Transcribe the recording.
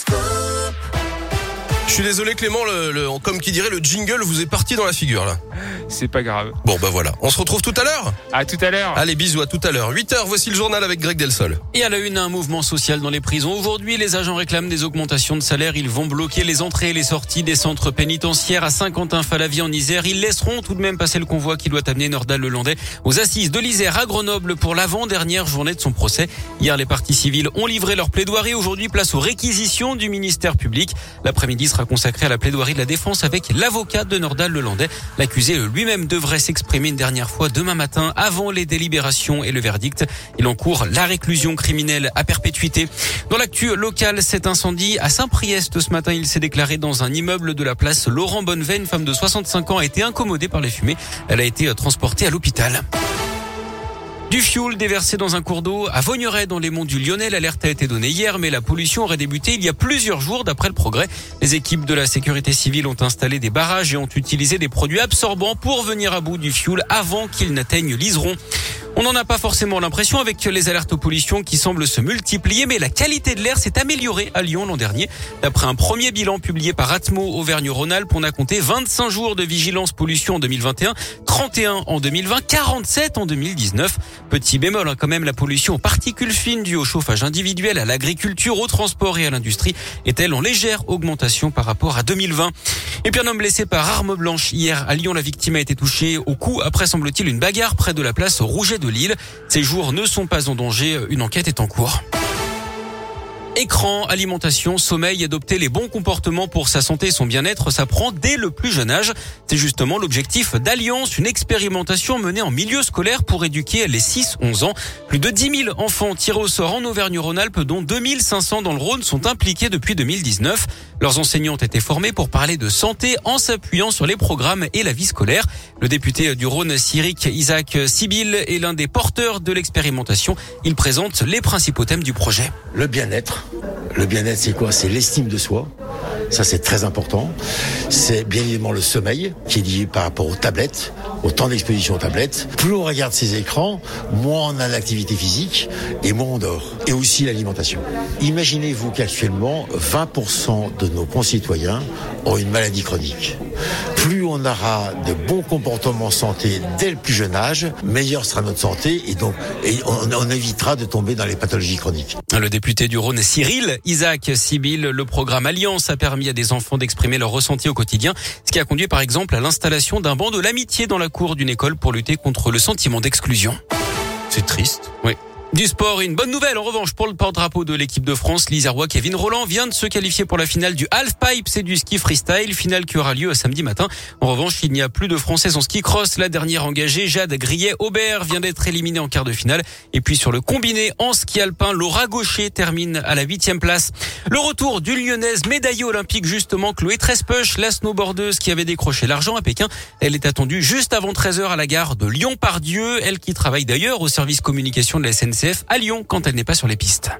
school. Je suis désolé Clément, le, le- comme qui dirait le jingle vous est parti dans la figure là. C'est pas grave. Bon bah voilà, on se retrouve tout à l'heure À tout à l'heure. Allez bisous à tout à l'heure. 8h, voici le journal avec Greg Delsol. Et à la une, un mouvement social dans les prisons. Aujourd'hui, les agents réclament des augmentations de salaire. Ils vont bloquer les entrées et les sorties des centres pénitentiaires à Saint-Quentin-Falavie en Isère. Ils laisseront tout de même passer le convoi qui doit amener Nordal Lelandais aux assises de l'Isère à Grenoble pour l'avant-dernière journée de son procès. Hier, les parties civiles ont livré leur plaidoirie. Aujourd'hui, place aux réquisitions du ministère public. L'après-midi sera consacré à la plaidoirie de la défense avec l'avocat de Nordal Lelandais. L'accusé lui-même devrait s'exprimer une dernière fois demain matin avant les délibérations et le verdict. Il encourt la réclusion criminelle à perpétuité. Dans l'actu locale, cet incendie à Saint-Priest ce matin, il s'est déclaré dans un immeuble de la place Laurent Bonnevet. Une femme de 65 ans a été incommodée par les fumées. Elle a été transportée à l'hôpital. Du fioul déversé dans un cours d'eau à Vaugneray dans les monts du Lyonnais. L'alerte a été donnée hier, mais la pollution aurait débuté il y a plusieurs jours d'après le progrès. Les équipes de la sécurité civile ont installé des barrages et ont utilisé des produits absorbants pour venir à bout du fioul avant qu'il n'atteigne l'Iseron. On n'en a pas forcément l'impression avec les alertes aux pollutions qui semblent se multiplier, mais la qualité de l'air s'est améliorée à Lyon l'an dernier. D'après un premier bilan publié par Atmo Auvergne-Rhône-Alpes, on a compté 25 jours de vigilance pollution en 2021, 31 en 2020, 47 en 2019. Petit bémol, hein, quand même, la pollution aux particules fines due au chauffage individuel, à l'agriculture, au transport et à l'industrie est-elle en légère augmentation par rapport à 2020. Et puis un homme blessé par arme blanche hier à Lyon. La victime a été touchée au cou après, semble-t-il, une bagarre près de la place Rouget de Ses jours ne sont pas en danger. Une enquête est en cours. Écran, alimentation, sommeil, adopter les bons comportements pour sa santé et son bien-être, ça prend dès le plus jeune âge. C'est justement l'objectif d'Alliance, une expérimentation menée en milieu scolaire pour éduquer les 6-11 ans. Plus de 10 000 enfants tirés au sort en Auvergne-Rhône-Alpes, dont 2500 dans le Rhône, sont impliqués depuis 2019. Leurs enseignants ont été formés pour parler de santé en s'appuyant sur les programmes et la vie scolaire. Le député du Rhône, Cyric Isaac Sibyl, est l'un des porteurs de l'expérimentation. Il présente les principaux thèmes du projet. Le bien-être. Le bien-être, c'est quoi? C'est l'estime de soi. Ça, c'est très important. C'est bien évidemment le sommeil, qui est lié par rapport aux tablettes, au temps d'exposition aux tablettes. Plus on regarde ces écrans, moins on a d'activité physique et moins on dort. Et aussi l'alimentation. Imaginez-vous qu'actuellement, 20% de nos concitoyens ont une maladie chronique. Plus on aura de bons comportements santé dès le plus jeune âge, meilleure sera notre santé et donc on évitera de tomber dans les pathologies chroniques. Le député du Rhône, Cyril Isaac Sibyl, le programme Alliance a permis à des enfants d'exprimer leur ressenti au quotidien, ce qui a conduit par exemple à l'installation d'un banc de l'amitié dans la cour d'une école pour lutter contre le sentiment d'exclusion. C'est triste. Oui. Du sport, une bonne nouvelle en revanche pour le porte-drapeau de l'équipe de France. L'Isérois Kevin Roland vient de se qualifier pour la finale du half-pipe, c'est du ski freestyle, finale qui aura lieu samedi matin. En revanche, il n'y a plus de Françaises en ski cross. La dernière engagée, Jade Grillet-Aubert, vient d'être éliminée en quart de finale. Et puis sur le combiné en ski alpin, Laura Gaucher termine à la huitième place. Le retour d'une lyonnaise médaillée olympique justement, Chloé Trespech, la snowboardeuse qui avait décroché l'argent à Pékin. Elle est attendue juste avant 13h à la gare de Lyon-Pardieu. Elle qui travaille d'ailleurs au service communication de la À Lyon quand elle n'est pas sur les pistes.